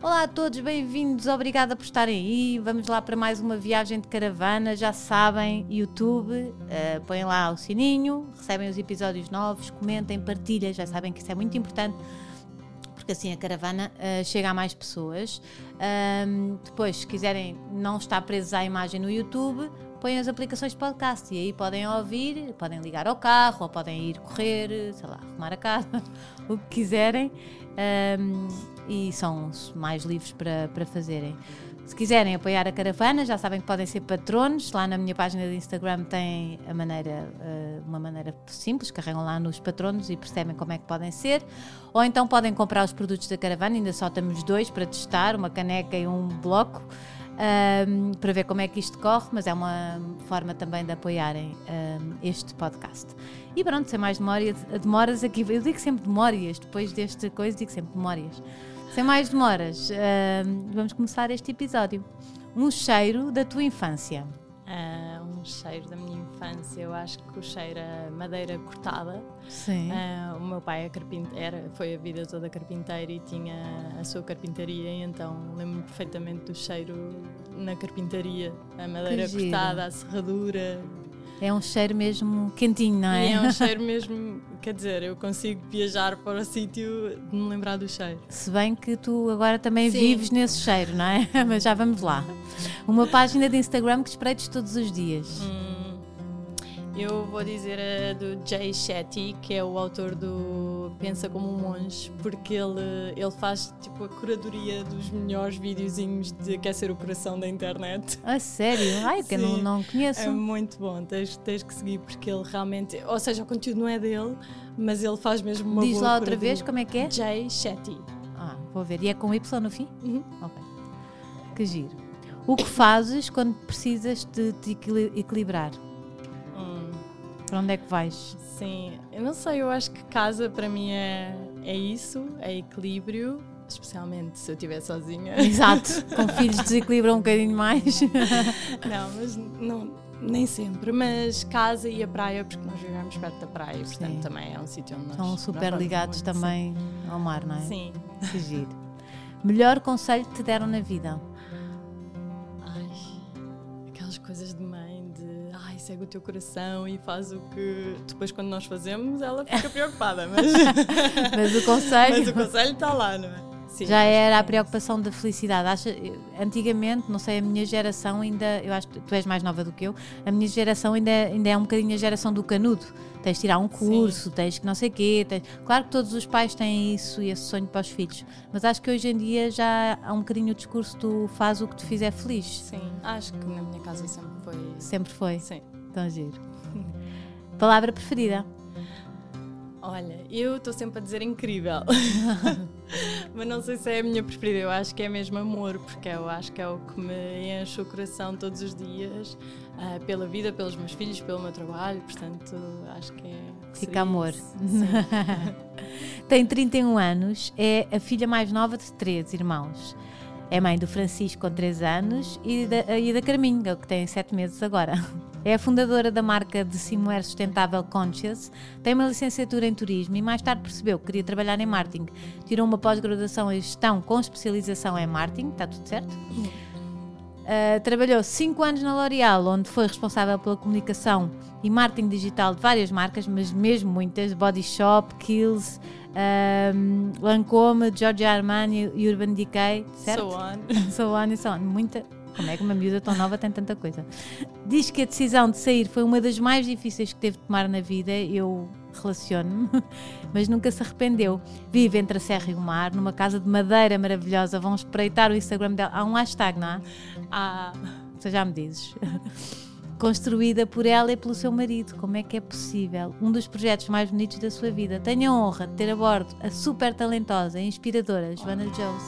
Olá a todos, bem-vindos, obrigada por estarem aí. Vamos lá para mais uma viagem de caravana. Já sabem, YouTube, uh, põem lá o sininho, recebem os episódios novos, comentem, partilhem. Já sabem que isso é muito importante porque assim a caravana uh, chega a mais pessoas. Um, depois, se quiserem não estar presos à imagem no YouTube, põem as aplicações de podcast e aí podem ouvir, podem ligar ao carro ou podem ir correr, sei lá, arrumar a casa, o que quiserem. Um, e são mais livres para, para fazerem. Se quiserem apoiar a caravana, já sabem que podem ser patronos. Lá na minha página de Instagram tem a maneira, eh, uma maneira simples, carregam lá nos patronos e percebem como é que podem ser. Ou então podem comprar os produtos da caravana, ainda só temos dois para testar, uma caneca e um bloco. Para ver como é que isto corre, mas é uma forma também de apoiarem este podcast. E pronto, sem mais demora, demoras aqui, eu digo sempre memórias, depois desta coisa digo sempre memórias. Sem mais demoras, uh, vamos começar este episódio. Um cheiro da tua infância. Uh, um cheiro da minha infância, eu acho que o cheiro a madeira cortada. Sim. Uh, o meu pai é era, foi a vida toda carpinteiro e tinha a sua carpintaria, então lembro-me perfeitamente do cheiro na carpintaria, a madeira cortada, a serradura, é um cheiro mesmo quentinho, não é? E é um cheiro mesmo, quer dizer, eu consigo viajar para o sítio de me lembrar do cheiro. Se bem que tu agora também Sim. vives nesse cheiro, não é? Mas já vamos lá. Uma página de Instagram que espreites todos os dias. Hum. Eu vou dizer a do Jay Shetty, que é o autor do Pensa como um Monge, porque ele, ele faz tipo a curadoria dos melhores videozinhos de aquecer o coração da internet. A sério? Ai, que eu não, não conheço. É muito bom, tens, tens que seguir porque ele realmente. Ou seja, o conteúdo não é dele, mas ele faz mesmo uma Diz boa lá outra curadoria. vez como é que é? Jay Shetty. Ah, vou ver. E é com Y no fim? Uhum. Ok. Que giro. O que fazes quando precisas de te equilibrar? Para onde é que vais? Sim, eu não sei, eu acho que casa para mim é, é isso, é equilíbrio, especialmente se eu estiver sozinha. Exato, com filhos desequilibram um bocadinho mais. não, mas não, nem sempre, mas casa e a praia, porque nós vivemos perto da praia, portanto Sim. também é um sítio onde nós Estão super ligados muito, também sim. ao mar, não é? Sim. Que giro. Melhor conselho que te deram na vida? Ai, aquelas coisas de segue o teu coração e faz o que depois quando nós fazemos ela fica preocupada mas, mas o conselho mas o conselho está lá não é Sim, já era a preocupação da felicidade. Acha, antigamente, não sei, a minha geração ainda, eu acho que tu és mais nova do que eu, a minha geração ainda, ainda é um bocadinho a geração do canudo. Tens de tirar um curso, Sim. tens que não sei o quê. Tens... Claro que todos os pais têm isso e esse sonho para os filhos, mas acho que hoje em dia já há um bocadinho o discurso tu faz o que te fizer feliz. Sim, acho que na minha casa sempre foi. Sempre foi? Sim. Tão giro. Palavra preferida? Olha, eu estou sempre a dizer incrível. Mas não sei se é a minha preferida. Eu acho que é mesmo amor, porque eu acho que é o que me enche o coração todos os dias, uh, pela vida, pelos meus filhos, pelo meu trabalho. Portanto, acho que é. Fica amor. Tem 31 anos, é a filha mais nova de três irmãos. É mãe do Francisco com 3 anos e da, e da Carminho, que tem 7 meses agora. É a fundadora da marca de Simoer Sustentável Conscious, tem uma licenciatura em turismo e mais tarde percebeu que queria trabalhar em marketing. Tirou uma pós-graduação em gestão com especialização em marketing, está tudo certo? Uh, trabalhou 5 anos na L'Oréal, onde foi responsável pela comunicação e marketing digital de várias marcas, mas mesmo muitas, Body Shop, Kills, um, Lancôme, Giorgio Armani e Urban Decay, certo? So on. so on e so on. Muita, como é que uma miúda tão nova tem tanta coisa? Diz que a decisão de sair foi uma das mais difíceis que teve de tomar na vida. Eu relaciono-me, mas nunca se arrependeu. Vive entre a serra e o mar, numa casa de madeira maravilhosa. Vão espreitar o Instagram dela. Há um hashtag, não há? Ah. Você já me dizes. Construída por ela e pelo seu marido. Como é que é possível? Um dos projetos mais bonitos da sua vida. Tenho a honra de ter a bordo a super talentosa e inspiradora Joana Jones.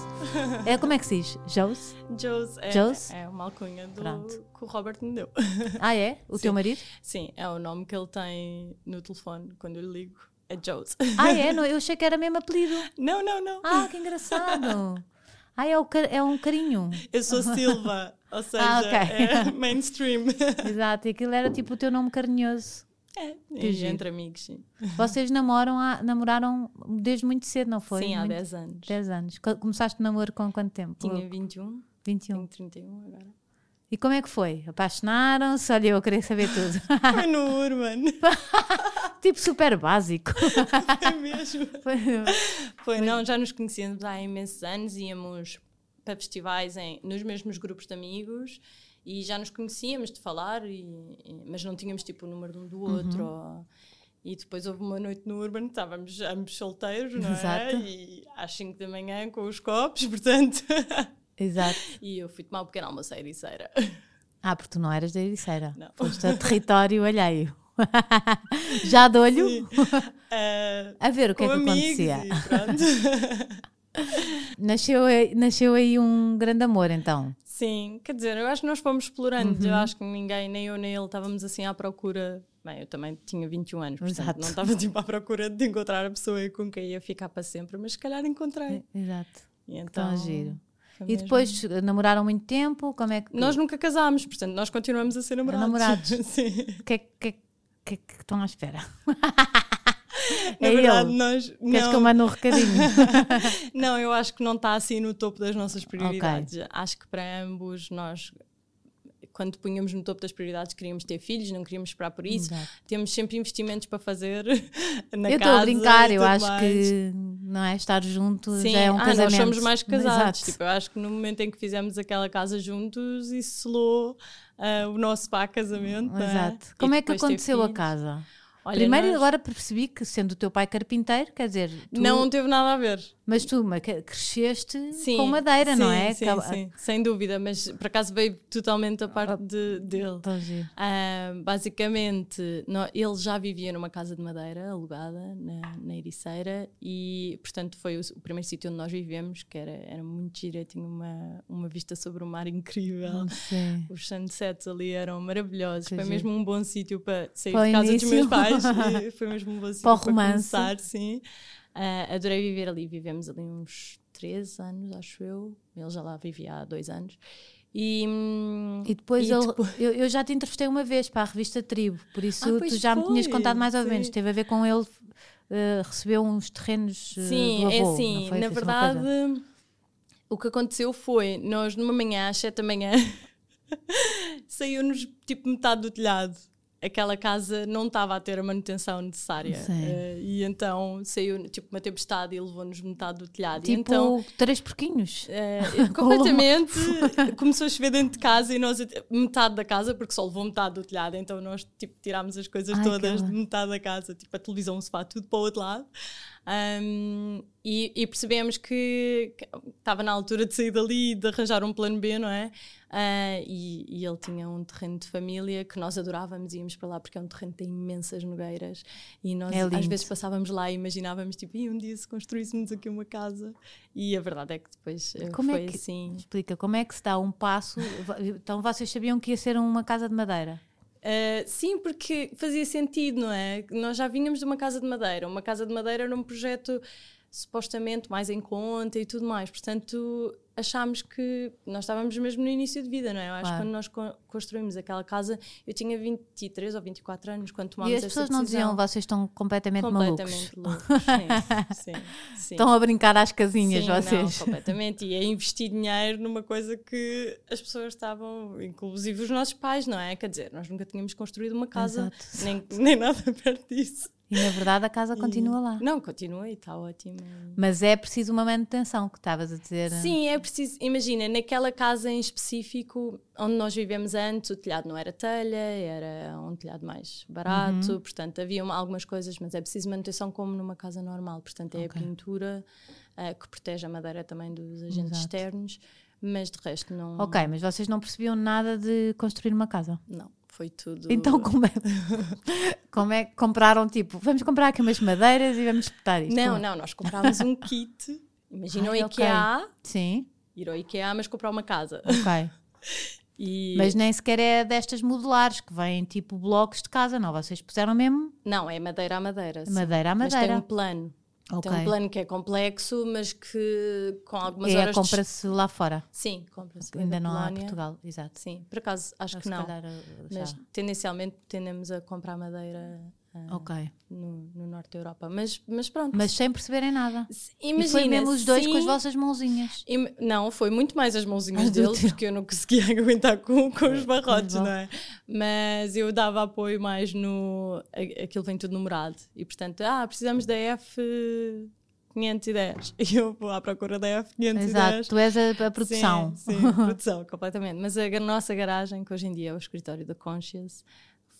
É, como é que se diz? Jones? Jones é, Jones? é uma alcunha do, Pronto. que o Robert me deu. Ah, é? O teu marido? Sim, é o nome que ele tem no telefone quando eu lhe ligo. É Jones. Ah, é? Não, eu achei que era mesmo apelido. Não, não, não. Ah, que engraçado. Ah, é, o é um carinho. Eu sou Silva, ou seja, Ah, ok. é mainstream. Exato, e aquilo era tipo o teu nome carinhoso. É, e entre amigos, sim. Vocês namoram há- namoraram desde muito cedo, não foi? sim, há muito, 10 anos. 10 anos. Co- Começaste o namoro com quanto tempo? Tinha 21, 21. tenho 31 agora. E como é que foi? Apaixonaram-se? Olha, eu queria saber tudo. Foi no Urban, tipo super básico. é mesmo. Foi- Foi, não, já nos conhecíamos há imensos anos, íamos para festivais em, nos mesmos grupos de amigos e já nos conhecíamos de falar, e, mas não tínhamos tipo o número de um do outro. ou- e depois houve uma noite no Urban, estávamos ambos solteiros, não Exato. é? E às 5 da manhã com os copos, portanto. Exato. e eu fui tomar um pequeno almoço à Ericeira. Ah, porque tu não eras da Ericeira. Não. Foste a território alheio. Já de olho? Ah, A ver o que é que acontecia. Nasceu aí, nasceu aí um grande amor, então. Sim, quer dizer, eu acho que nós fomos explorando. Uhum. Eu acho que ninguém, nem eu nem ele, estávamos assim à procura. Bem, eu também tinha 21 anos, portanto Exato. não estava tipo à procura de encontrar a pessoa com quem ia ficar para sempre, mas se calhar encontrei. Exato. E então, giro. foi E depois namoraram muito tempo? Como é que. Nós nunca casámos, portanto nós continuamos a ser namorados. namorados. Sim. O que é que, que, que estão à espera? Na é verdade, ele. nós. Queres que eu Não, mande um recadinho? não, eu acho que não está assim no topo das nossas prioridades. Acho que para ambos nós. Quando punhamos no topo das prioridades, queríamos ter filhos, não queríamos esperar por isso. Exato. temos sempre investimentos para fazer na eu estou casa a brincar, eu acho mais. que não é estar junto Sim, é um ah, casamento. nós somos mais casados. Tipo, eu acho que no momento em que fizemos aquela casa juntos, isso selou ah, o nosso pá casamento. é? Exato. E Como é que aconteceu a casa? Olha, Primeiro, nós- agora percebi que, sendo o teu pai carpinteiro, quer dizer, tu- Não teve nada a ver. Mas tu cresceste Sim, com madeira, não sim, é? Sim, Acaba- sim, sem dúvida, mas por acaso veio totalmente a Ah. parte de- dele. Ah, basicamente, nó- ele já vivia numa casa de madeira alugada na, na Ericeira e, portanto, foi o, o primeiro sítio onde nós vivemos, que era, era muito gira, tinha uma, uma vista sobre o mar incrível. Sim. Os sunsets ali eram maravilhosos. Que foi giro. mesmo um bom sítio para sair Para de casa início. dos meus pais. foi mesmo um bom sítio Para para, romance. começar, sim. Ah, adorei viver ali. Vivemos ali uns três anos, acho eu. Ele já lá vivia há dois anos. E, E depois, e ele- depois- Eu, eu já te entrevistei uma vez para a revista Tribo, por isso Ah, tu já me tinhas foi, contado mais ou menos. sim. Teve a ver com ele, recebeu uns terrenos eh, Sim, do avô, é assim, foi? na verdade, o que aconteceu foi, nós numa manhã, às 7 da manhã, saiu-nos tipo metade do telhado. Aquela casa não estava a ter a manutenção necessária. Eh, e então saiu tipo uma tempestade e levou-nos metade do telhado. e Tipo, então três porquinhos. eh, completamente começou a chover dentro de casa e nós metade da casa, porque só levou metade do telhado, então nós tipo tirámos as coisas Ai, todas de metade da casa, tipo a televisão, o sofá, tudo para o outro lado. Um, e, e percebemos que que estava na altura de sair dali e de arranjar um plano B, não é? Ah, e, e ele tinha um terreno de família que nós adorávamos, íamos para lá porque é um terreno que tem imensas nogueiras e nós É às vezes passávamos lá e imaginávamos tipo, e um dia se construíssemos aqui uma casa e a verdade é que depois eh, Como é foi que- assim. Explica, como é que se dá um passo? Então vocês sabiam que ia ser uma casa de madeira? Uh, sim, porque fazia sentido, não é? Nós já vínhamos de uma casa de madeira. Uma casa de madeira era um projeto supostamente mais em conta e tudo mais. Portanto, achámos que nós estávamos mesmo no início de vida, não é? Eu acho Claro. que quando nós co- construímos aquela casa, eu tinha 23 ou 24 anos quando E tomámos as essa pessoas não diziam, vocês estão completamente, completamente malucos. loucos. Sim, sim, sim. Estão a brincar às casinhas, Sim, vocês. Não, completamente. E a investir dinheiro numa coisa que as pessoas estavam, inclusive os nossos pais, não é? Quer dizer, nós nunca tínhamos construído uma casa, Exato. nem, nem nada perto disso. E na verdade a casa continua lá. Não, continua e está ótimo. Mas é preciso uma manutenção, que estavas a dizer. Sim, é preciso. Imagina, naquela casa em específico, onde nós vivemos antes, o telhado não era telha, era um telhado mais barato, Uhum. portanto havia uma- algumas coisas, mas é preciso manutenção como numa casa normal. Portanto, é Ok. a pintura eh, que protege a madeira também dos agentes Exato. externos, mas de resto não. Ok, mas vocês não percebiam nada de construir uma casa. Não. Foi tudo. Então como é, como é que compraram, tipo, vamos comprar aqui umas madeiras e vamos espetar isto? Não, Como- não, nós comprámos um kit. Imagina Ai, o. IKEA, Sim, ir ao IKEA, mas comprar uma casa. ok. E... Mas nem sequer é destas modulares que vêm tipo blocos de casa, não. Vocês puseram mesmo Não, é madeira a madeira. sim. madeira a Mas tem um madeira. plano. Ok. Tem um plano que é complexo, mas que com algumas É, horas. de- compra-se lá fora. Sim, compra-se. Ainda da não há. Portugal, exato. Sim, por acaso acho Ou que se não. calhar, já. Mas tendencialmente tendemos a comprar madeira ah, Ok. no, no norte da Europa. Mas, mas pronto. Mas sem perceberem nada. Se- e imagina, foi mesmo os dois com as sim, vossas mãozinhas. im- Não, foi muito mais as mãozinhas As do dele, teu. porque eu não conseguia aguentar com, com os barrotes, bom. não é? Mas eu dava apoio mais no. Aquilo vem tudo numerado. E portanto, ah, precisamos da F. 510 e eu vou à procura da F 510 Exato, tu és a, a produção. Sim, sim, produção, completamente. Mas a nossa garagem, que hoje em dia é o escritório da Conscious,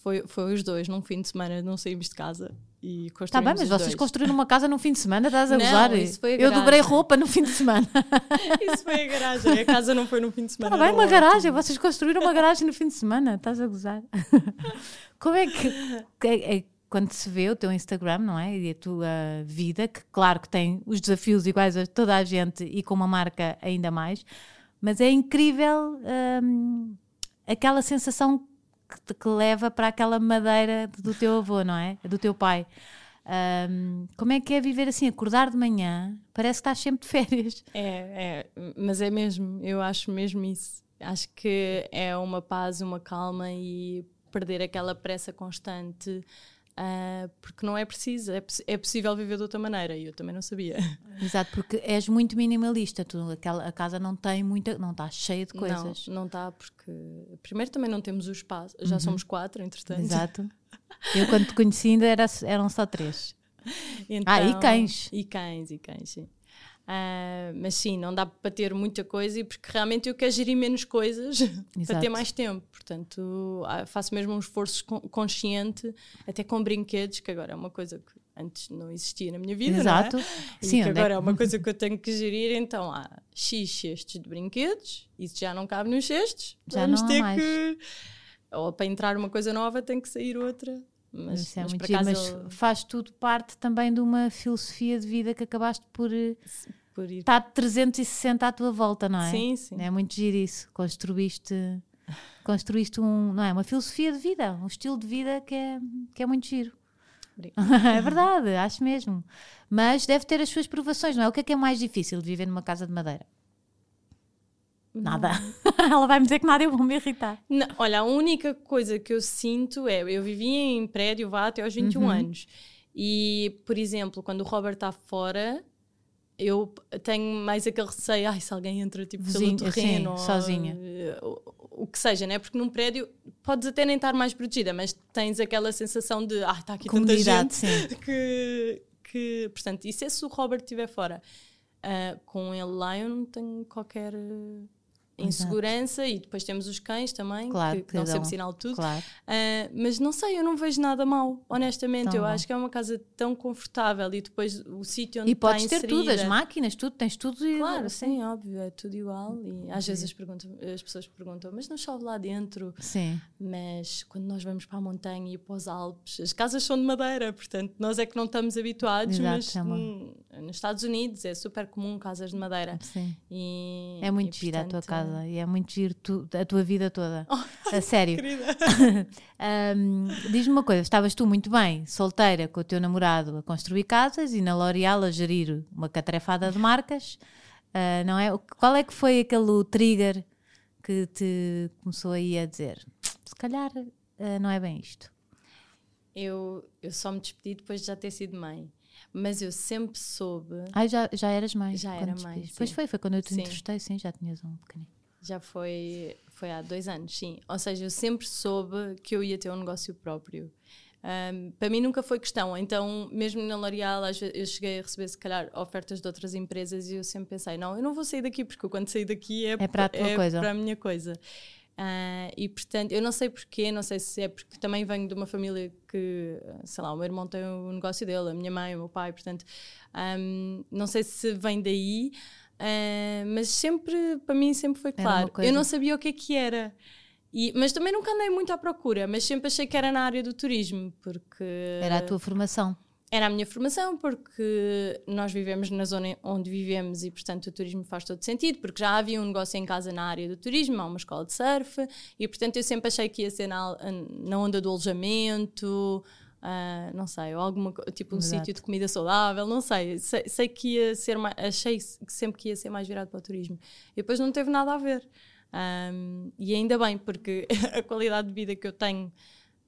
foi, foi os dois. Num fim de semana não saímos de casa e Está construímos Tá bem, mas vocês dois. construíram uma casa no fim de semana, estás a Não, gozar? isso foi a Eu dobrei roupa no fim de semana. Isso foi a garagem. A casa não foi no fim de semana. Está bem, uma ótimo. garagem. Vocês construíram uma garagem no fim de semana, estás a gozar. Como é que. que é- é quando se vê o teu Instagram, não é? E a tua vida, que claro que tem os desafios iguais a toda a gente e com uma marca ainda mais, mas é incrível hum, aquela sensação que que leva para aquela madeira do teu avô, não é? Do teu pai. Hum, como é que é viver assim, acordar de manhã? Parece que estás sempre de férias. É, é, mas é mesmo, eu acho mesmo isso. Acho que é uma paz, uma calma e perder aquela pressa constante, ah, porque não é preciso, é, é possível viver de outra maneira e eu também não sabia. Exato, porque és muito minimalista. Tu, aquela, a casa não tem muita, não está cheia de coisas. Não, não está, porque primeiro também não temos o espaço, já somos quatro, entretanto. Uhum. Exato. Eu quando te conheci ainda era, eram só três. Ah, e cães. E cães, e cães, sim. Ah, mas sim, não dá para ter muita coisa e porque realmente eu quero gerir menos coisas para ter mais tempo. Portanto, ah, faço mesmo um esforço con- consciente, até com brinquedos, que agora é uma coisa que antes não existia na minha vida. Exato. Não é? E Sim, que é agora é, que- uma coisa que eu tenho que gerir, então há X cestos de brinquedos, isso já não cabe nos cestos. Já vamos não há ter mais. que. Ou para entrar uma coisa nova tem que sair outra. Mas, Isso é mas muito giro, mas ele- faz tudo parte também de uma filosofia de vida que acabaste por eh, por ir. estar 360 à tua volta, não é? Sim, sim. É muito giro isso. Construíste, construíste um, não é? Uma filosofia de vida, um estilo de vida que é, que é muito giro. É verdade, acho mesmo. Mas deve ter as suas provações, não é? O que é que é mais difícil de viver numa casa de madeira? Nada. Ela vai me dizer que nada, eu vou me irritar. Não, olha, a única coisa que eu sinto é, eu vivi em prédio vá até aos 21 Uhum. anos. E, por exemplo, quando o Robert está fora, eu tenho mais aquele receio, ai, se alguém entra tipo Vizinho, pelo terreno, ou, sozinha. eh, o, que seja, né? Porque num prédio podes até nem estar mais protegida, mas tens aquela sensação de, ai, está aqui tanta Comunidade, gente sim. que, que, portanto, e se esse o Robert estiver fora, ah, com ele lá eu não tenho qualquer insegurança e depois temos os cães também, Claro, que, que dão sempre sinal de tudo. Claro. Ah, mas não sei, eu não vejo nada mal, honestamente. Tão eu bom. acho que é uma casa tão confortável e depois o sítio onde E podes ter tudo, as máquinas, tudo, tens tudo. e- Claro, sim, óbvio, é tudo igual. E às vezes as, as pessoas perguntam, mas não chove lá dentro? Sim. Mas quando nós vamos para a montanha e para os Alpes, as casas são de madeira, portanto, nós é que não estamos habituados, Exato, mas é hum, nos Estados Unidos é super comum casas de madeira. Sim. E, É muito e, gira a tua portanto, casa e é muito giro tu- a tua vida toda. a sério. Ahm, Diz-me uma coisa: estavas tu muito bem, solteira, com o teu namorado a construir casas e na L'Oréal a gerir uma catrefada de marcas, ah, não é? Qual é que foi aquele trigger que te começou aí a dizer? Se calhar ah, não é bem isto. Eu, eu só me despedi depois de já ter sido mãe. Mas eu sempre soube, Ai, já, já eras mãe. Já era mãe. Pois foi, foi quando eu te Sim. entrevistei, sim, já tinhas um pequenino. Já foi, foi há dois anos, sim. Ou seja, eu sempre soube que eu ia ter um negócio próprio. Ahm, para mim nunca foi questão. Então, mesmo na L'Oréal, eu cheguei a receber, se calhar, ofertas de outras empresas e eu sempre pensei: não, eu não vou sair daqui, porque quando sair daqui é, É para a tua coisa. para a minha coisa. Ah, e portanto, eu não sei porquê, não sei se é porque também venho de uma família que, sei lá, o meu irmão tem o negócio dele, a minha mãe, o meu pai, portanto, ahm, não sei se vem daí, ah, mas sempre, para mim, sempre foi claro. Eu não sabia o que é que era. E, mas também nunca andei muito à procura, mas sempre achei que era na área do turismo, porque. Era a tua formação. Era a minha formação, porque nós vivemos na zona onde vivemos e, portanto, o turismo faz todo sentido, porque já havia um negócio em casa na área do turismo, há uma escola de surf, e, portanto, eu sempre achei que ia ser na, na onda do alojamento, uh, não sei, ou alguma tipo um sítio de comida saudável, não sei. sei. sei. que ia ser mais, achei que sempre que ia ser mais virado para o turismo. E depois não teve nada a ver. Um, e ainda bem, porque a qualidade de vida que eu tenho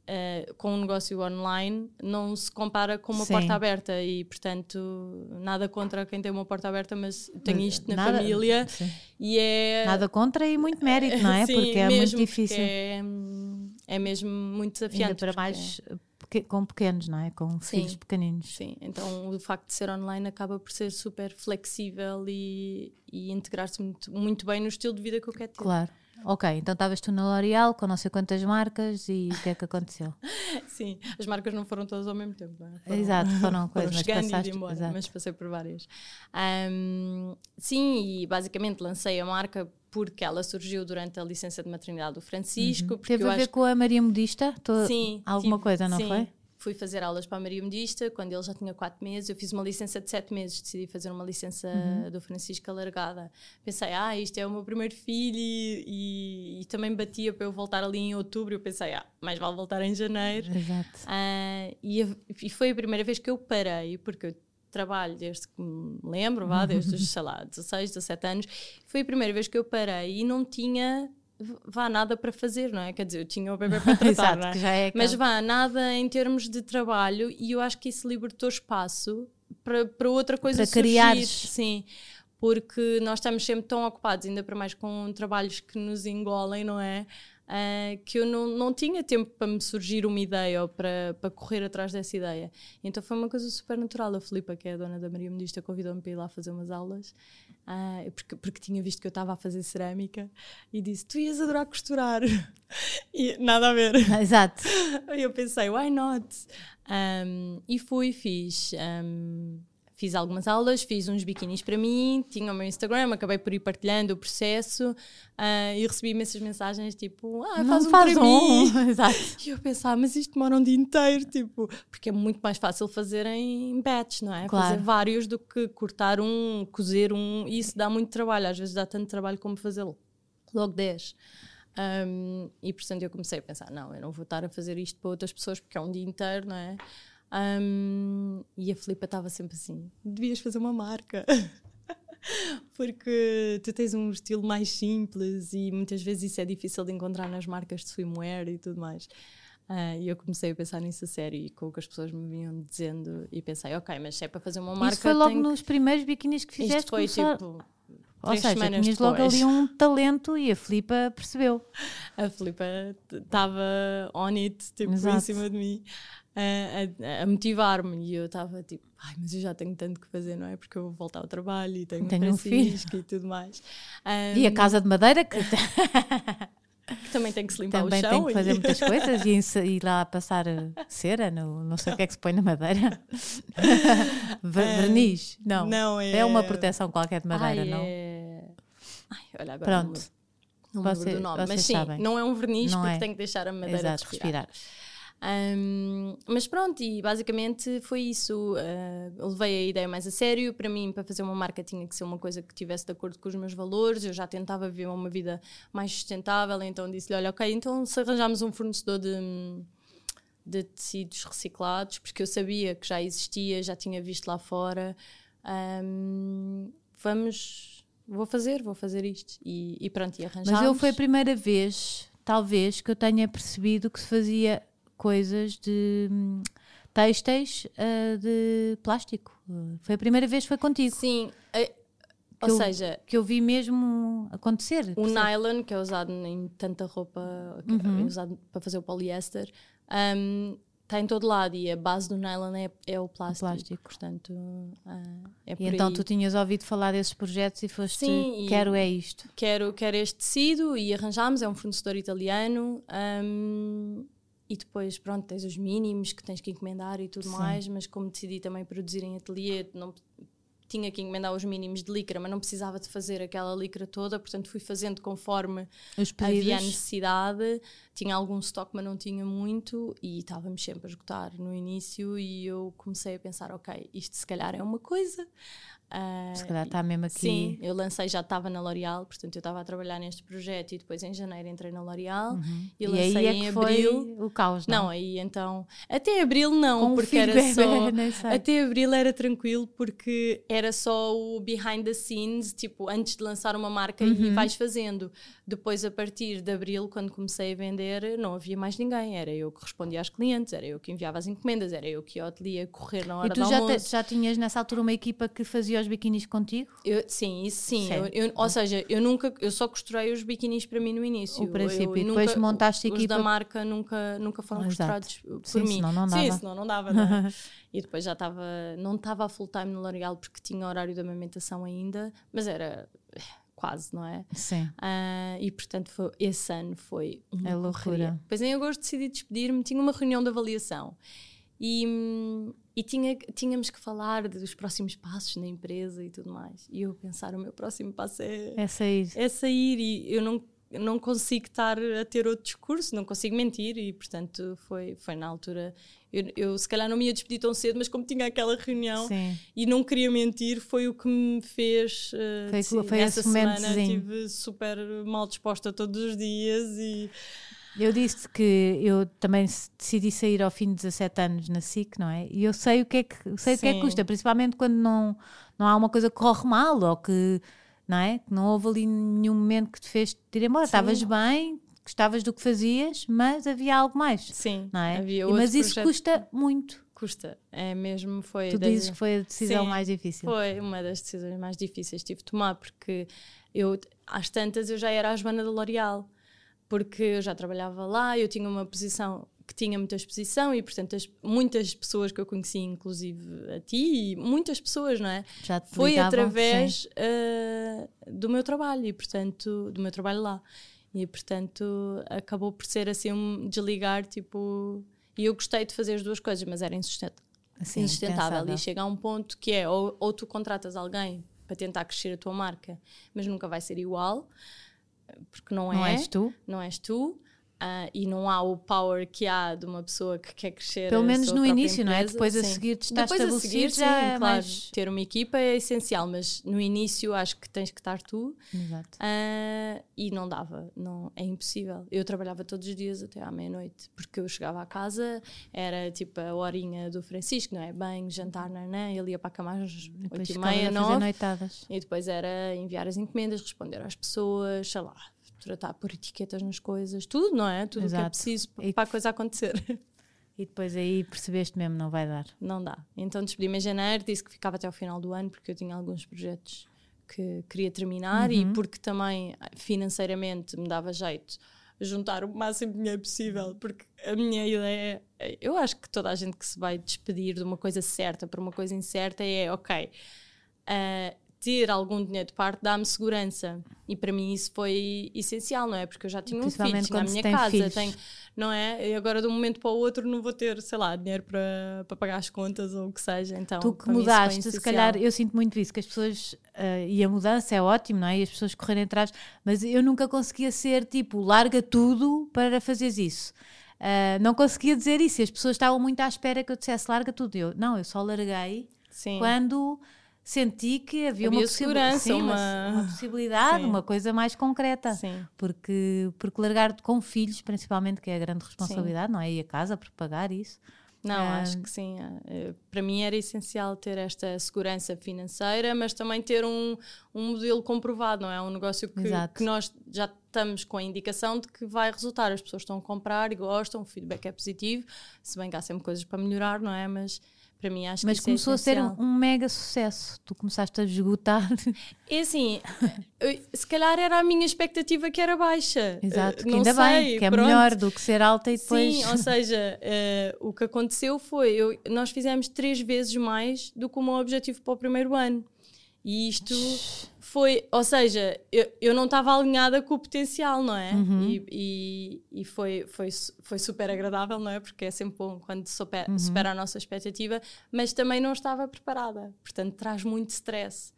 Uh, com um negócio online não se compara com uma Sim. porta aberta e portanto nada contra quem tem uma porta aberta mas tenho isto na nada, família sim. e é nada contra e muito mérito não é sim, porque é muito difícil é, é mesmo muito desafiante Ainda para mais com pequenos, não é? Com Sim. filhos pequeninos. Sim, então o facto de ser online acaba por ser super flexível e, e integrar-se muito, muito bem no estilo de vida que eu quero ter. Claro. Ok, então estavas tu na L'Oréal com não sei quantas marcas e o que é que aconteceu? Sim, as marcas não foram todas ao mesmo tempo. Não é? foram, exato, foram coisas, foram mas passaste, embora, mas passei por várias. Um, sim, e basicamente lancei a marca porque ela surgiu durante a licença de maternidade do Francisco. Uhum. Teve a ver com a Maria Modista? Tô... Sim. Alguma tive, coisa, não sim. foi? Fui fazer aulas para a Maria Modista quando ele já tinha 4 meses. Eu fiz uma licença de 7 meses, decidi fazer uma licença uhum. do Francisco alargada. Pensei, ah, isto é o meu primeiro filho e, e, e, também batia para eu voltar ali em outubro. Eu pensei, ah, mais vale voltar em janeiro. Exato. Uh, e, e foi a primeira vez que eu parei, porque eu trabalho desde que me lembro, vá, desde os, sei lá, 16, 17 anos. Foi a primeira vez que eu parei e não tinha vá nada para fazer, não é? Quer dizer, eu tinha o bebê para tratar, Exato, é? é Mas vá nada em termos de trabalho e eu acho que isso libertou espaço para, para outra coisa para criar sim porque nós estamos sempre tão ocupados, ainda para mais com trabalhos que nos engolem, não é? Uh, que eu não, não tinha tempo para me surgir uma ideia ou para, para correr atrás dessa ideia. Então foi uma coisa super natural. A Filipa, que é a dona da Maria Modista, convidou-me para ir lá fazer umas aulas, uh, porque, porque tinha visto que eu estava a fazer cerâmica e disse: Tu ias adorar costurar. e nada a ver. Exato. E eu pensei: Why not? Um, e fui, fiz. Um, fiz algumas aulas, fiz uns biquinis para mim, tinha o meu Instagram, acabei por ir partilhando o processo uh, e recebi imensas mensagens tipo, ah, faz um faz para um. mim. Exato. E eu pensava, mas isto demora um dia inteiro, tipo, porque é muito mais fácil fazer em batch, não é? Claro. Fazer vários do que cortar um, cozer um, e isso dá muito trabalho, às vezes dá tanto trabalho como fazer logo 10. Um, e portanto eu comecei a pensar, não, eu não vou estar a fazer isto para outras pessoas porque é um dia inteiro, não é? Um, e a Filipa estava sempre assim: devias fazer uma marca. Porque tu tens um estilo mais simples e muitas vezes isso é difícil de encontrar nas marcas de swimwear e tudo mais. Uh, e eu comecei a pensar nisso a sério e com o que as pessoas me vinham dizendo e pensei, ok, mas se é para fazer uma marca. Isso foi logo nos primeiros biquinis que fizeste? Isto foi começar... tipo. Ou seja, tinhas depois. logo ali um talento e a Filipa percebeu. A Filipa estava on it, tipo, Exato. em cima de mim a, a, motivar-me. E eu estava tipo, ai, mas eu já tenho tanto que fazer, não é? Porque eu vou voltar ao trabalho e tenho, tenho um Francisco e tudo mais. Um, e a casa de madeira que. que também tem que se limpar também o chão. Também tem que fazer e... muitas coisas e ir lá passar cera, no, não sei o que é que se põe na madeira. Verniz? Não. Não, é... é uma proteção qualquer de madeira, ai, não? É... Ai, olha, agora Pronto. Não, não Você, do nome. Mas sim, sabem. não é um verniz não porque é. tem que deixar a madeira Exato, respirar. respirar. Um, mas pronto, e basicamente foi isso. Uh, levei a ideia mais a sério. Para mim, para fazer uma marca, tinha que ser uma coisa que tivesse de acordo com os meus valores. Eu já tentava viver uma vida mais sustentável, então disse-lhe: Olha, ok, então se arranjarmos um fornecedor de, de tecidos reciclados, porque eu sabia que já existia, já tinha visto lá fora, um, vamos, vou fazer, vou fazer isto. E, e pronto, e arranjámos. Mas eu foi a primeira vez, talvez, que eu tenha percebido que se fazia coisas de têxteis uh, de plástico. Foi a primeira vez que foi contigo. Sim. Ou eu, seja, que eu vi mesmo acontecer. O nylon, que é usado em tanta roupa, uhum. é usado para fazer o poliéster, um, está em todo lado e a base do nylon é, é o, plástico, o plástico. Portanto, uh, é e então aí. tu tinhas ouvido falar desses projetos e foste, Sim, quero é isto. Quero, quero este tecido e arranjámos, é um fornecedor italiano. Um, e depois, pronto, tens os mínimos que tens que encomendar e tudo Sim. mais, mas como decidi também produzir em ateliê, não tinha que encomendar os mínimos de licra, mas não precisava de fazer aquela licra toda, portanto fui fazendo conforme havia necessidade. Tinha algum estoque, mas não tinha muito e estávamos sempre a esgotar no início e eu comecei a pensar, ok, isto se calhar é uma coisa. Uh, Se calhar está mesmo aqui. Sim, eu lancei, já estava na L'Oréal, portanto eu estava a trabalhar neste projeto e depois em janeiro entrei na L'Oréal uhum. e, e lancei é em abril. o caos, não? Não, aí então. Até abril não, Com porque era só. Até abril era tranquilo porque era só o behind the scenes, tipo, antes de lançar uma marca uhum. e vais fazendo. Depois, a partir de abril, quando comecei a vender, não havia mais ninguém. Era eu que respondia aos clientes, era eu que enviava as encomendas, era eu que ia ao ateliê correr na hora e tu já, te, já tinhas nessa altura uma equipa que fazia os biquinis contigo? Eu, sim, isso sim. Eu, eu, ou seja, eu nunca, eu só costurei os biquinis para mim no início. O princípio, e depois montaste a equipa. Os da marca nunca, nunca foram costurados por sim, mim. Senão não dava. Sim, senão não dava. Não é? e depois já estava, não estava full time no L'Oréal porque tinha horário de amamentação ainda, mas era quase, não é? Sim. Uh, e portanto, foi, esse ano foi uma é loucura. Depois em agosto decidi despedir-me, tinha uma reunião de avaliação e, e tinha, tínhamos que falar dos próximos passos na empresa e tudo mais. E eu pensar, o meu próximo passo é, é sair. É sair e eu não não consigo estar a ter outro discurso, não consigo mentir e, portanto, foi, foi na altura. Eu, eu se calhar não me ia despedir tão cedo, mas como tinha aquela reunião Sim. e não queria mentir, foi o que me fez. Uh, foi, foi essa semana estive super mal disposta todos os dias e. Eu disse que eu também decidi sair ao fim de 17 anos na SIC, não é? E eu sei o que é que, sei o que, é que custa, principalmente quando não, não há uma coisa que corre mal ou que não é? Não houve ali nenhum momento que te fez te ir embora. Estavas bem, gostavas do que fazias, mas havia algo mais. Sim, não é? havia outro Mas isso projeto. custa muito. Custa, é mesmo, foi... Tu dizes que foi a decisão Sim, mais difícil. foi uma das decisões mais difíceis que tive de tomar, porque eu, às tantas, eu já era a Joana da L'Oréal, porque eu já trabalhava lá, eu tinha uma posição que tinha muita exposição e, portanto, as, muitas pessoas que eu conheci, inclusive a ti, e muitas pessoas, não é? Já te Foi através uh, do meu trabalho e, portanto, do meu trabalho lá. E, portanto, acabou por ser assim um desligar, tipo. E eu gostei de fazer as duas coisas, mas era insustentável. Assim, insustentável. E chega a um ponto que é ou, ou tu contratas alguém para tentar crescer a tua marca, mas nunca vai ser igual, porque não, não é. És tu. Não és tu Uh, e não há o power que há de uma pessoa que quer crescer. Pelo menos no início, empresa. não é? Depois sim. a seguir te estás Depois a seguir, já sim, é claro. Mais... Ter uma equipa é essencial, mas no início acho que tens que estar tu. Exato. Uh, e não dava, não, é impossível. Eu trabalhava todos os dias até à meia-noite, porque eu chegava à casa, era tipo a horinha do Francisco, não é? Banho, jantar, nanã, ele ia para a cama às oito e meia, nove. E depois era enviar as encomendas, responder às pessoas, sei lá tratar, pôr etiquetas nas coisas, tudo, não é? Tudo o que é preciso e para a coisa acontecer. E depois aí percebeste mesmo, não vai dar. Não dá. Então despedi-me em janeiro, disse que ficava até ao final do ano, porque eu tinha alguns projetos que queria terminar uhum. e porque também financeiramente me dava jeito juntar o máximo de dinheiro possível, porque a minha ideia é, eu acho que toda a gente que se vai despedir de uma coisa certa para uma coisa incerta é, ok, uh, ter algum dinheiro de parte dá-me segurança. E para mim isso foi essencial, não é? Porque eu já tinha um filho, tinha a minha casa, tenho, não é? E agora de um momento para o outro não vou ter, sei lá, dinheiro para, para pagar as contas ou o que seja. Então, tu que mudaste, se calhar eu sinto muito isso, que as pessoas, uh, e a mudança é ótimo, não é? E as pessoas correrem atrás, mas eu nunca conseguia ser tipo, larga tudo para fazeres isso. Uh, não conseguia dizer isso, as pessoas estavam muito à espera que eu dissesse larga tudo. Eu, não, eu só larguei Sim. quando senti que havia, havia uma, segurança, sim, uma... uma possibilidade, sim. uma coisa mais concreta. Sim. Porque, porque largar com filhos, principalmente, que é a grande responsabilidade, sim. não é? E a casa para pagar isso. Não, acho que sim. É, para mim era essencial ter esta segurança financeira, mas também ter um, um modelo comprovado, não é? Um negócio que, que nós já estamos com a indicação de que vai resultar. As pessoas estão a comprar e gostam, o feedback é positivo, se bem que há sempre coisas para melhorar, não é? Mas para mim acho Mas que começou é a ser um, um, mega sucesso. Tu começaste a esgotar. É assim, se calhar era a minha expectativa que era baixa. Exato, que ainda sei, bem, que é pronto. melhor do que ser alta e depois. Sim, ou seja, uh, o que aconteceu foi, eu, nós fizemos três vezes mais do que o meu objetivo para o primeiro ano. E isto foi, ou seja, eu, eu não estava alinhada com o potencial, não é? Uhum. E, e, e, foi, foi, foi super agradável, não é? Porque é sempre bom quando supera, Uhum. supera a nossa expectativa, mas também não estava preparada. Portanto, traz muito stress.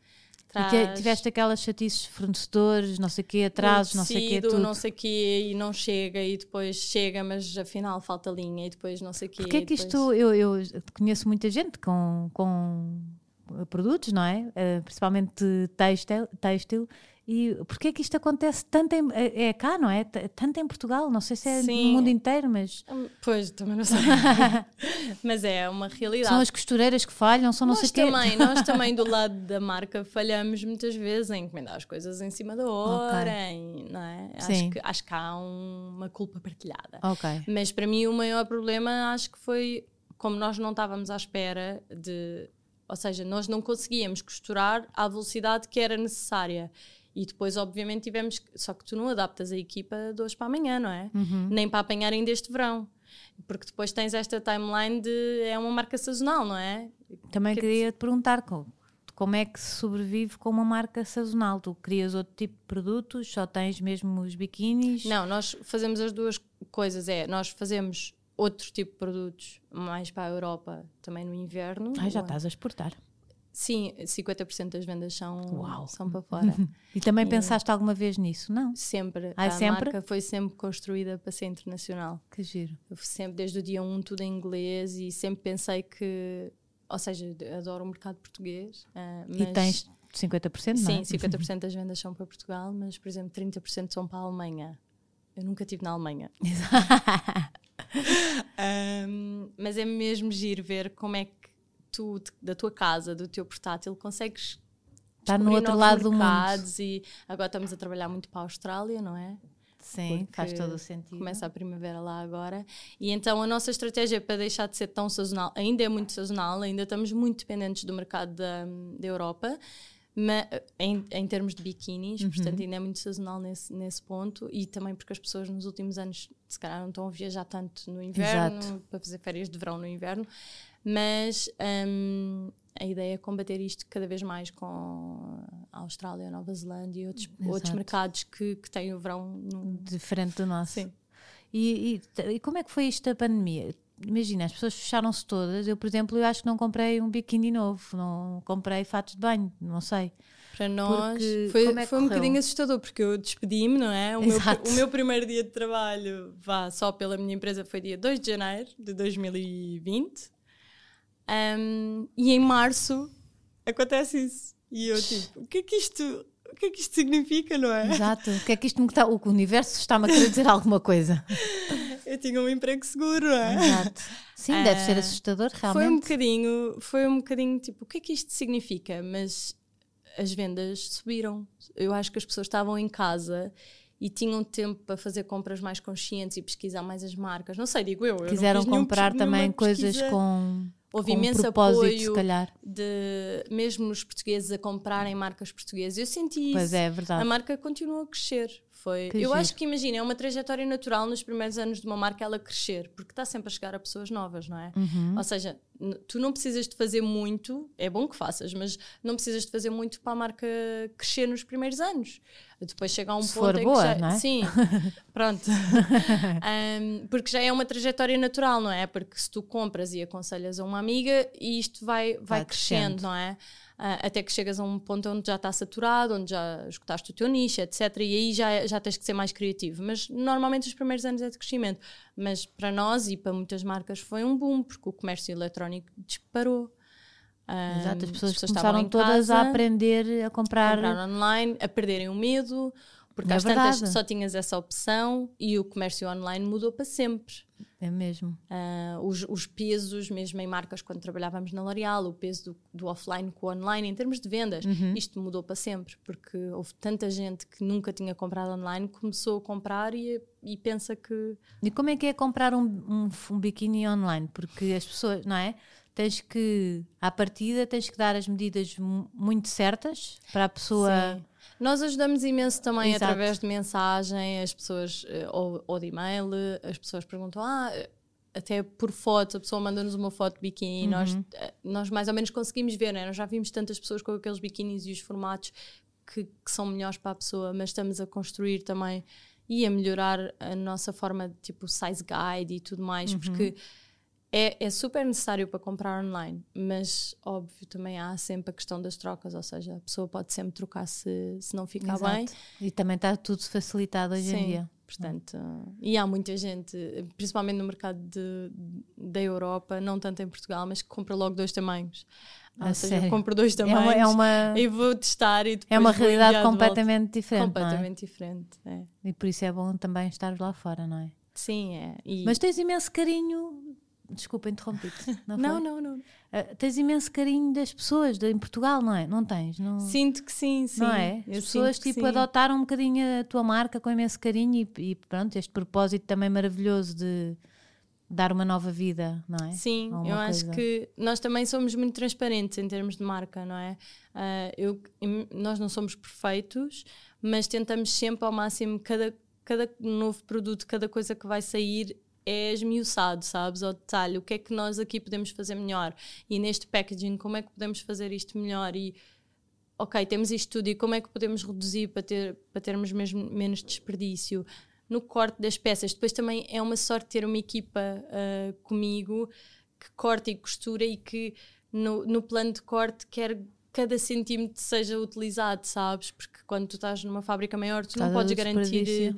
E te- tiveste aquelas chatices fornecedores, não sei o quê, atrasos, não sei o quê, tecido, tudo. não sei o quê, e não chega, e depois chega, mas afinal falta linha, e depois não sei o quê. Porquê é e que depois- isto, eu, eu conheço muita gente com, com produtos, não é? Eh, principalmente têxtil, têxtil e porquê é que isto acontece tanto em, é é cá, não é? Tanto em Portugal, não sei se é Sim. no mundo inteiro, mas Hum, Pois, também não sei. mas é uma realidade. são as costureiras que falham, são não nós sei o quê. também, nós também do lado da marca falhamos muitas vezes em encomendar as coisas em cima da hora, em- não é? Sim. Acho que, acho que há um- uma culpa partilhada. Ok. Mas para mim o maior problema acho que foi como nós não estávamos à espera de. Ou seja, nós não conseguíamos costurar à velocidade que era necessária. E depois, obviamente, tivemos. que- Só que tu não adaptas a equipa de hoje para amanhã, não é? Uhum. Nem para apanhar ainda este verão. Porque depois tens esta timeline de. É uma marca sazonal, não é? Também Que- queria te perguntar co- como é que se sobrevive com uma marca sazonal? Tu crias outro tipo de produtos, só tens mesmo os biquínis? Não, nós fazemos as duas coisas. É, nós fazemos outro tipo de produtos mais para a Europa, também no inverno. Ai, já estás a exportar. Sim, 50% das vendas são, Uau. são para fora. E também E- pensaste alguma vez nisso? Não? Sempre. Ai, a sempre? marca foi sempre construída para ser internacional. Que giro. Eu sempre, desde o dia 1, tudo em inglês e sempre pensei que. Ou seja, adoro o mercado português. ah, E mas- tens 50%, não é? Sim, 50% das vendas são para Portugal, mas, por exemplo, 30% são para a Alemanha. Eu nunca estive na Alemanha. Ahm, mas é mesmo giro ver como é que tu, da tua casa, do teu portátil, consegues Está no descobrir outro lado do mundo. E agora estamos a trabalhar muito para a Austrália, não é? Sim, Porque faz todo o sentido. Começa a primavera lá agora. E então a nossa estratégia para deixar de ser tão sazonal, ainda é muito sazonal, ainda estamos muito dependentes do mercado da, da Europa. Ma- em, em termos de biquínis, Uhum. portanto ainda é muito sazonal nesse, nesse ponto e também porque as pessoas nos últimos anos se calhar não estão a viajar tanto no inverno Exato. para fazer férias de verão no inverno mas hum, a ideia é combater isto cada vez mais com a Austrália, a Nova Zelândia e outros, outros mercados que, que têm o verão Diferente do nosso. Sim. E, e- e como é que foi isto da pandemia? Imagina, as pessoas fecharam-se todas. Eu, por exemplo, eu acho que não comprei um biquíni novo, não comprei fatos de banho, não sei. Para nós Porque foi, é foi um bocadinho assustador, porque eu despedi-me, não é? O meu, o meu primeiro dia de trabalho, vá só pela minha empresa, foi dia 2 de janeiro de 2020. Um, e em março acontece isso. E eu tipo, o que é que isto, o que é que isto significa, não é? Exato. O que é que isto me está. O universo está-me a querer dizer alguma coisa. Eu tinha um emprego seguro, não é? Exato. Sim, deve ser Ah, assustador, Foi um realmente. bocadinho, foi um bocadinho tipo, o que é que isto significa? Mas as vendas subiram. Eu acho que as pessoas estavam em casa e tinham tempo para fazer compras mais conscientes e pesquisar mais as marcas. Não sei, digo eu. eu Quiseram nenhum- comprar nenhuma também coisas com, Houve com imenso propósito, apoio se calhar. de mesmo os portugueses a comprarem marcas portuguesas. Eu senti isso. Pois é, é A verdade. marca continua a crescer. Foi. Que eu giro. acho que imagina, é uma trajetória natural nos primeiros anos de uma marca ela crescer, porque está sempre a chegar a pessoas novas, não é? Uhum. Ou seja, tu não precisas de fazer muito, é bom que faças, mas não precisas de fazer muito para a marca crescer nos primeiros anos. Depois chega a um Se ponto for em boa, que já, não é? Sim, pronto. Um, porque já é uma trajetória natural, não é? Porque se tu compras e aconselhas a uma amiga, isto vai, vai, Vai crescendo, crescendo. não é? Ah, até que chegas a um ponto onde já está saturado, onde já escutaste o teu nicho, etc. E aí já, já tens que ser mais criativo. Mas normalmente os primeiros anos é de crescimento. Mas para nós e para muitas marcas foi um boom, porque o comércio eletrónico disparou. Ah, Exato, as pessoas estavam começaram todas a aprender a comprar. comprar online, a perderem o medo, porque É às tantas verdade. só tinhas essa opção e o comércio online mudou para sempre. É mesmo. Ah, os, os pesos, mesmo em marcas, quando trabalhávamos na L'Oréal, o peso do, do offline com o online, em termos de vendas, Uhum. isto mudou para sempre, porque houve tanta gente que nunca tinha comprado online, começou a comprar e, e pensa que. E como é que é comprar um, um, um biquíni online? Porque as pessoas, não é? Tens que, à partida, tens que dar as medidas mu- muito certas para a pessoa. Sim. Nós ajudamos imenso também Exato. através de mensagem, as pessoas, eh, ou, ou de e-mail, as pessoas perguntam, ah, eh, até por foto, a pessoa manda-nos uma foto de biquíni e nós, Uhum. eh, nós mais ou menos conseguimos ver, né? nós já vimos tantas pessoas com aqueles biquínis e os formatos que, que, são melhores para a pessoa, mas estamos a construir também e a melhorar a nossa forma de tipo size guide e tudo mais, uhum. porque é, é, super necessário para comprar online, mas óbvio também há sempre a questão das trocas, ou seja, a pessoa pode sempre trocar se, se não ficar Exato. bem. E também está tudo facilitado hoje Sim, em dia. Portanto, e há muita gente, principalmente no mercado de, da Europa, não tanto em Portugal, mas que compra logo dois tamanhos. Ah, ou seja, compro dois tamanhos é uma, é uma, e vou testar e depois É uma realidade completamente diferente. Completamente é? diferente. É. E por isso é bom também estar lá fora, não é? Sim, é. E... Mas tens imenso carinho Desculpa, interrompi-te. Não, não, não, não. Uh, tens imenso carinho das pessoas de, em Portugal, não é? Não tens? Não... Sinto que sim, sim. Não é? As pessoas tipo, sim. adotaram um bocadinho a tua marca com imenso carinho e, e, pronto, este propósito também maravilhoso de dar uma nova vida, não é? Sim, eu acho que nós também somos muito transparentes em termos de marca, não é? Uh, eu, nós não somos perfeitos, mas tentamos sempre ao máximo cada cada novo produto, cada coisa que vai sair é esmiuçado, sabes? Ao detalhe, o que é que nós aqui podemos fazer melhor? E neste packaging, como é que podemos fazer isto melhor? E, ok, temos isto tudo, e como é que podemos reduzir para, ter, para termos mesmo menos desperdício? No corte das peças, depois também é uma sorte ter uma equipa uh, comigo que corta e costura e que no, no plano de corte quer cada centímetro seja utilizado, sabes? Porque quando tu estás numa fábrica maior, tu não podes garantir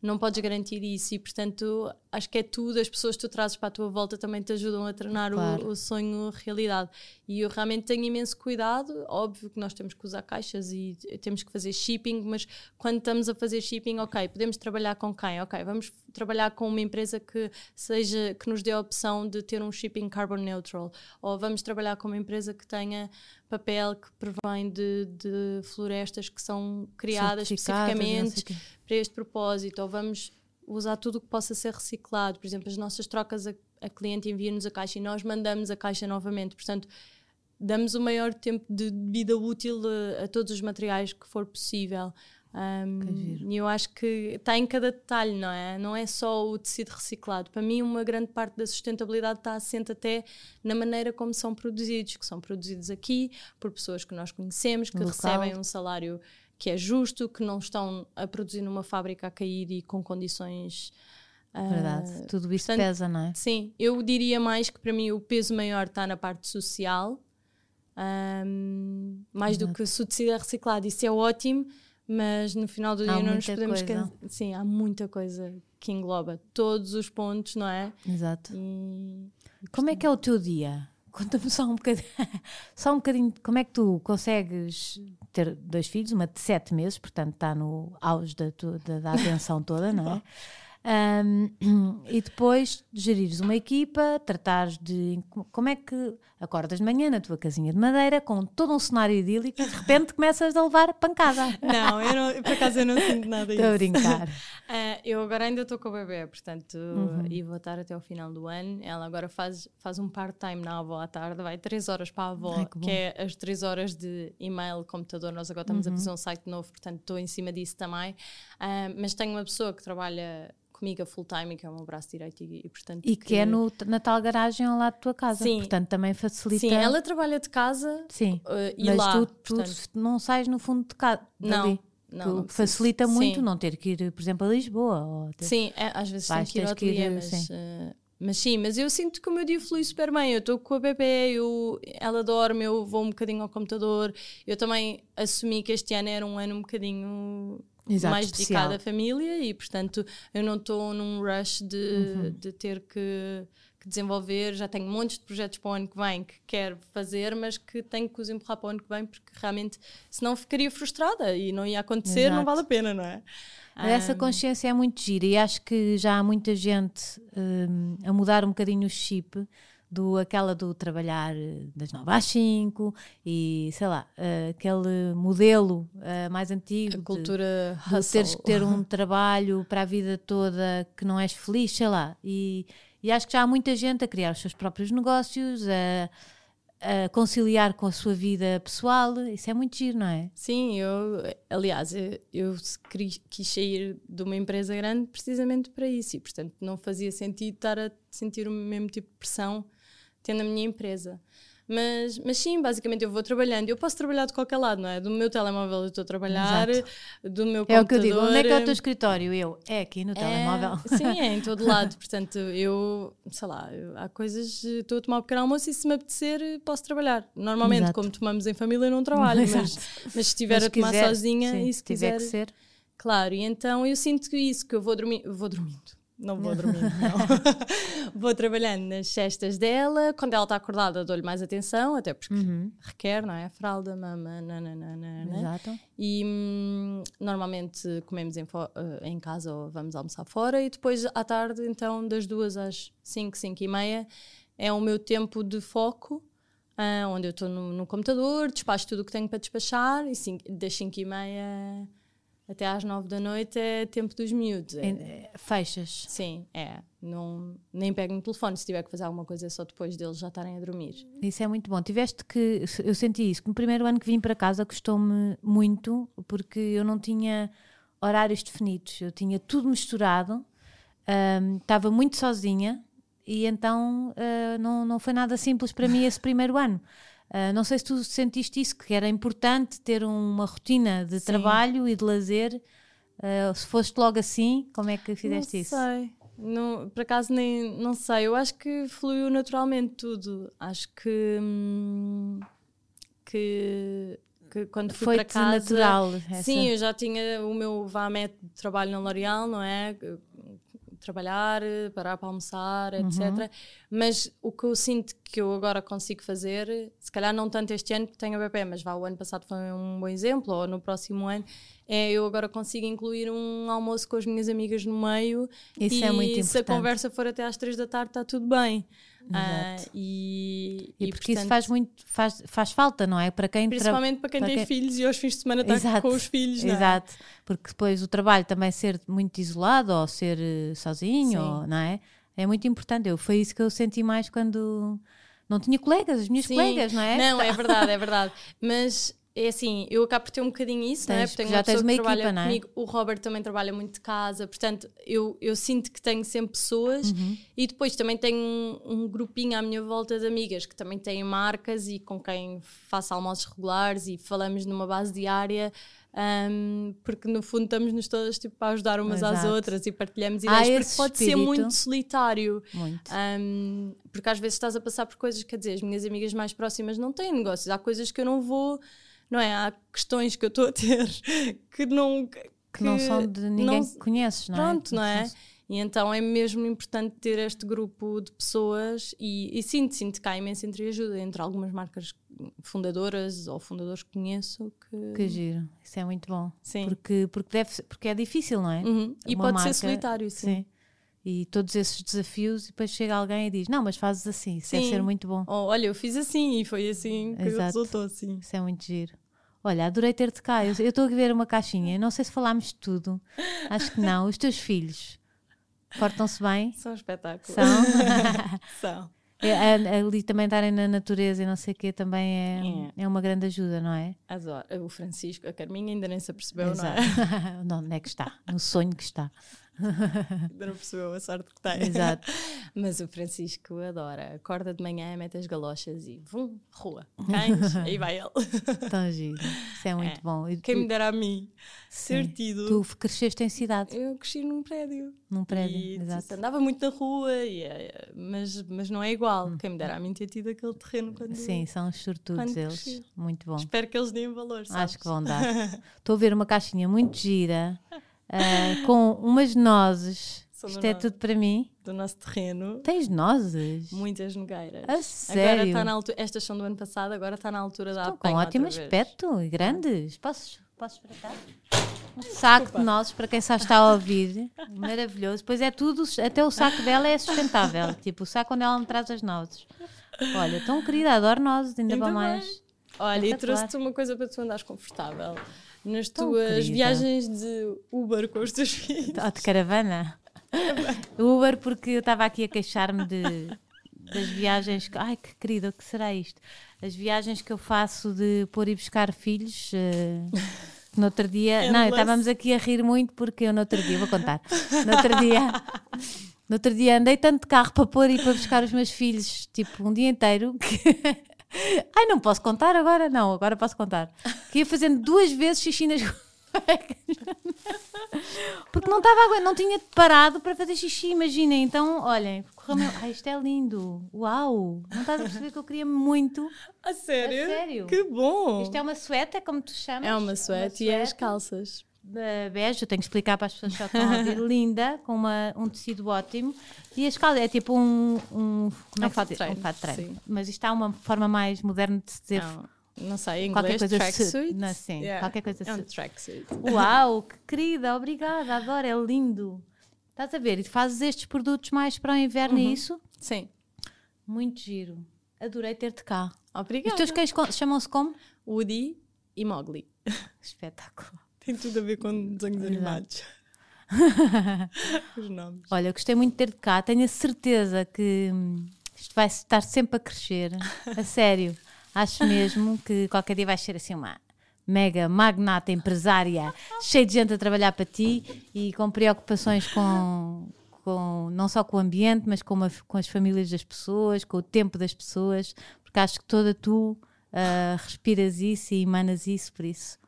não podes garantir isso e portanto acho que é tudo, as pessoas que tu trazes para a tua volta também te ajudam a tornar claro. o, o, sonho realidade e eu realmente tenho imenso cuidado, óbvio que nós temos que usar caixas e temos que fazer shipping, mas quando estamos a fazer shipping, ok, podemos trabalhar com quem? Ok, vamos trabalhar com uma empresa que seja, que nos dê a opção de ter um shipping carbon neutral ou vamos trabalhar com uma empresa que tenha papel que provém de, de florestas que são criadas especificamente para este propósito, ou vamos usar tudo o que possa ser reciclado. Por exemplo, as nossas trocas, a, a cliente envia-nos a caixa e nós mandamos a caixa novamente. Portanto, damos o maior tempo de vida útil a, a todos os materiais que for possível. Um, e eu acho que está em cada detalhe, não é? Não é só o tecido reciclado. Para mim, uma grande parte da sustentabilidade está assente até na maneira como são produzidos, que são produzidos aqui por pessoas que nós conhecemos, que Local. recebem um salário que é justo, que não estão a produzir numa fábrica a cair e com condições. Ah, Verdade, uh, tudo isso portanto, pesa, não é? Sim, eu diria mais que para mim o peso maior está na parte social, um, mais Exato. do que se o tecido é reciclado. Isso é ótimo mas no final do dia há não nos podemos coisa. Sim, há muita coisa que engloba todos os pontos, não é? Exato. E, como é que é o teu dia? Conta-me só um bocadinho, só um bocadinho, como é que tu consegues ter dois filhos, uma de sete meses, portanto está no auge da, da, da atenção toda, não é? Um, e depois gerires uma equipa, tratares de como é que acordas de manhã na tua casinha de madeira com todo um cenário idílico e de repente começas a levar pancada. Não, eu não, por acaso eu não sinto nada disso. Estou a brincar. Uh, eu agora ainda estou com o bebê, portanto, uhum. e vou estar até o final do ano. Ela agora faz, faz um part-time na avó à tarde, vai três horas para a avó, Ai, que, que, é as três horas de e-mail, computador. Nós agora estamos uhum. a fazer um site novo, portanto, estou em cima disso também. Uh, mas tenho uma pessoa que trabalha comigo a full time, que é o meu braço direito e, e portanto... E que, que, é no, na tal garagem ao lado da tua casa, sim, portanto também facilita... Sim, ela trabalha de casa sim, uh, e mas lá, tu, tu não sais no fundo de casa, não, não, facilita muito sim. não ter que ir, por exemplo, a Lisboa. Ter... Sim, é, às vezes tem que ir ao ateliê, mas... Sim. Uh, mas sim, mas eu sinto que o meu dia flui super bem. Eu estou com a bebê, eu, ela dorme, eu vou um bocadinho ao computador. Eu também assumi que este ano era um ano um bocadinho Exato, mais especial. dedicada à família e, portanto, eu não estou num rush de, uhum. de ter que, que, desenvolver. Já tenho montes de projetos para o ano que vem que quero fazer, mas que tenho que os empurrar para o ano que vem porque realmente, senão ficaria frustrada e não ia acontecer, Exato. não vale a pena, não é? Essa consciência é muito gira e acho que já há muita gente um, a mudar um bocadinho o chip do aquela do trabalhar eh, das 9 às 5 e sei lá, uh, aquele modelo uh, mais antigo a cultura de, de teres que ter um trabalho para a vida toda que não és feliz, sei lá. E, e acho que já há muita gente a criar os seus próprios negócios, a, a conciliar com a sua vida pessoal, isso é muito giro, não é? Sim, eu, aliás, eu, eu quis sair de uma empresa grande precisamente para isso e, portanto, não fazia sentido estar a sentir o mesmo tipo de pressão tendo a minha empresa. Mas, mas sim, basicamente eu vou trabalhando. Eu posso trabalhar de qualquer lado, não é? Do meu telemóvel eu estou a trabalhar, Exato. do meu É computador. o que eu digo. Onde é que é o teu escritório? Eu, é aqui no telemóvel. É, sim, é em todo lado. Portanto, eu, sei lá, há coisas, eh, estou a tomar um pequeno almoço e se me apetecer, eh, posso trabalhar. Normalmente, Exato. como tomamos em família, eu não trabalho, mas, mas se estiver a tomar quiser- sozinha sim, e se tiver quiser. que ser. Claro, e então eu sinto que isso, que eu vou dormir, vou dormindo. Não vou dormindo, não. vou trabalhando nas cestas dela. Quando ela está acordada, dou-lhe mais atenção, até porque Uhum. requer, não é? Fralda, mama, nananana. Exato. E hum, normalmente comemos em, eh, em casa ou vamos almoçar fora e depois à tarde, então das duas às 5, 5 e meia, é o meu tempo de foco, ah, onde eu estou no, no computador, despacho tudo o que tenho para despachar e cinco- das 5 e meia até às 9 da noite é tempo dos miúdos. É- eh, Fechas. Sim, é. Não, nem pego no telefone. Se tiver que fazer alguma coisa é só depois deles já estarem a dormir. Isso é muito bom. Tiveste que. Eu senti isso, que no primeiro ano que vim para casa custou-me muito, porque eu não tinha horários definidos, eu tinha tudo misturado, ahm, estava muito sozinha e então ah, não, não foi nada simples para mim esse primeiro ano. Ah, não sei se tu sentiste isso, que era importante ter uma rotina de Sim. trabalho e de lazer. Ah, se foste logo assim, como é que fizeste não isso? sei. Não, por acaso nem não sei. Eu acho que fluiu naturalmente tudo. Acho que hum, que, que quando fui Foi-te para casa natural. essa- Sim, eu já tinha o meu VAMET de trabalho na L'Oréal, não é? Trabalhar, parar para almoçar, Uhum. etc. Mas o que eu sinto que eu agora consigo fazer, se calhar não tanto este ano porque tenho a BP, mas vá, o ano passado foi um bom exemplo, ou no próximo ano, é eu agora consigo incluir um almoço com as minhas amigas no meio Isso e é muito se a importante. conversa for até às três da tarde está tudo bem. Exato. e, E, e, porque isso portanto, faz muito, faz, faz falta, não é? Para quem Principalmente para quem para tem quem- filhos e aos fins de semana está Exato, com os filhos, não é? Exato, porque depois o trabalho também ser muito isolado ou ser eh, sozinho, ou- não é? É muito importante. Eu, foi isso que eu senti mais quando não tinha colegas, as minhas Sim. colegas, não é? Não, é verdade, é verdade. Mas é assim, eu acabo por ter um bocadinho isso, é? Tens- Porque tenho já uma tens pessoa uma que trabalha equipa, não é? comigo. O Robert também trabalha muito de casa, portanto, eu, eu sinto que tenho sempre pessoas Uhum. e depois também tenho um, um grupinho à minha volta de amigas que também têm marcas e com quem faço almoços regulares e falamos numa base diária. hum, porque no fundo estamos-nos todas tipo, a ajudar umas às Exato. outras e partilhamos Há ideias, porque esse pode ser espírito. muito solitário. Muito. Um, porque às vezes estás a passar por coisas, quer dizer, as minhas amigas mais próximas não têm negócios, há coisas que eu não vou, não é? Há questões que eu estou a ter que não. Que, que não são de ninguém não- que conheces, não é? Pronto, não é? E então é mesmo importante ter este grupo de pessoas e, e sinto, sinto que há imensa entreajuda entre algumas marcas fundadoras ou fundadores que conheço que. Que giro, isso é muito bom. Sim. Porque, porque, deve, porque é difícil, não é? Uhum. E pode marca- ser solitário, sim. Sim. E todos esses desafios, e depois chega alguém e diz: Não, mas fazes assim, isso Sim. ser muito bom. Oh, olha, eu fiz assim e foi assim que Exato. resultou assim. Isso é muito giro. Olha, adorei ter-te cá. Eu estou a ver uma caixinha. Não sei se falámos de tudo. Acho que não. Os teus filhos portam-se bem? São um espetáculo. São? São. É, ali também estarem na natureza e não sei o quê também é, é uma grande ajuda, não é? Adoro. O Francisco, a Carminha ainda nem se apercebeu, não é? Exato. não, onde é que está? No sonho que está. Ainda não percebeu a sorte que tem. Exato. Mas o Francisco adora. Acorda de manhã, mete as galochas e vum, rua. Cães, aí vai ele. Tão giro. Isso é muito É. bom. E Quem tu- me dera a mim sim. ter tido. Tu cresceste em cidade, Eu cresci num prédio. num prédio. E Exato. andava muito na rua, e, eh, mas, mas não é igual. Quem me dera a mim ter tido aquele terreno quando. Hum. Sim, são os sortudos eles. cresci. Muito bom. Espero que eles deem valor. Sabes? Acho que vão dar. Estou a ver uma caixinha muito gira ah, com umas nozes. Isto é no- tudo para mim. Do nosso terreno. Tens nozes? Muitas nogueiras. A Agora sério? está na altura. Estas são do ano passado, agora está na altura da Estão com ótimo aspecto e grandes. Posso, posso espreitar? Um saco de nozes para quem só está a ouvir. Maravilhoso. Pois é tudo, até o saco dela é sustentável. Tipo, o saco onde ela me traz as nozes. Olha, tão querida, adoro nozes, ainda Ainda mais. Olha, e trouxe-te uma coisa para tu andares confortável. Nas Tão tuas querida. viagens de Uber com os teus filhos. Oh, de caravana. Uber, porque eu estava aqui a queixar-me de, das viagens. que- Ai, que querida, o que será isto? As viagens que eu faço de pôr e buscar filhos. eh, no outro dia. Não, Endless. estávamos aqui a rir muito porque eu no outro dia, vou contar. No outro dia. No outro dia andei tanto de carro para pôr e para buscar os meus filhos, tipo, um dia inteiro, que Ai, não posso contar agora? Não, agora posso contar. Que ia fazendo duas vezes xixi nas Porque não estava não tinha parado para fazer xixi, imaginem. Então, olhem, correu Ai, isto é lindo. Uau! Não estás a perceber que eu queria muito. A sério? A sério. Que bom! Isto é uma suéte, é como tu chamas? É uma suéte e é as calças. Bege, eu tenho que explicar para as pessoas que estão a ouvir, linda, com uma, um tecido ótimo. E a escala é tipo um. um como é, um fato treino. Um fato treino. Sim. Mas isto há uma forma mais moderna de se dizer. Não não sei, em inglês, tracksuit. Não, sim, yeah. qualquer coisa assim. É um tracksuit. Uau, que querida, obrigada, adoro, é lindo. Estás a ver? E fazes estes produtos mais para o inverno uhum. e isso? Sim. Muito giro. Adorei ter-te cá. Obrigada. Os teus cães chamam-se como? Woody e Mowgli. Espetáculo. Tem tudo a ver com desenhos animados. Os nomes. Olha, gostei muito de ter-te cá. Tenho a certeza que isto vai estar sempre a crescer. A sério. Acho mesmo que qualquer dia vais ser assim uma mega magnata empresária, cheia de gente a trabalhar para ti e com preocupações com, com não só com o ambiente, mas com, uma, com as famílias das pessoas, com o tempo das pessoas, porque acho que toda tu uh, respiras isso e emanas isso, por isso.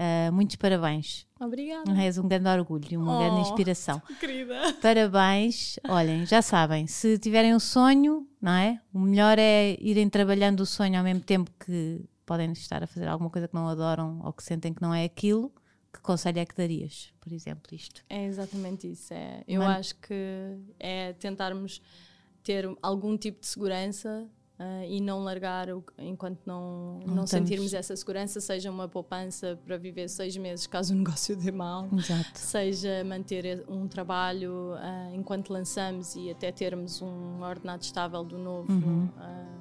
Uh, muitos parabéns. Obrigada. És um grande orgulho e uma oh, grande inspiração. Querida. Parabéns. Olhem, já sabem, se tiverem um sonho, não é? O melhor é irem trabalhando o sonho ao mesmo tempo que podem estar a fazer alguma coisa que não adoram ou que sentem que não é aquilo. Que conselho é que darias, por exemplo, isto? É exatamente isso. É, eu acho que é tentarmos ter algum tipo de segurança Uh, e não largar o, enquanto não, não, não sentirmos essa segurança, seja uma poupança para viver seis meses caso o negócio dê mal, Exato. seja manter um trabalho uh, enquanto lançamos e até termos um ordenado estável do novo. Uhum. Uh,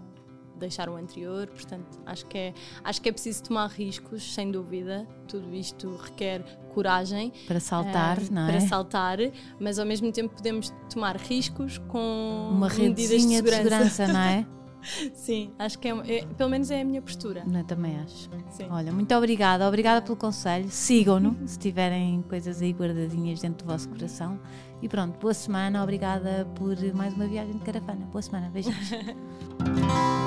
deixar o anterior, portanto acho que é acho que é preciso tomar riscos sem dúvida tudo isto requer coragem para saltar, não é? Para saltar, mas ao mesmo tempo podemos tomar riscos com uma medidas de segurança. de segurança, não é? Sim, acho que é, é, pelo menos é a minha postura. Eu também acho. Sim. Olha, muito obrigada, obrigada pelo conselho. Sigam-no se tiverem coisas aí guardadinhas dentro do vosso coração. E pronto, boa semana, obrigada por mais uma viagem de caravana. Boa semana, beijinhos.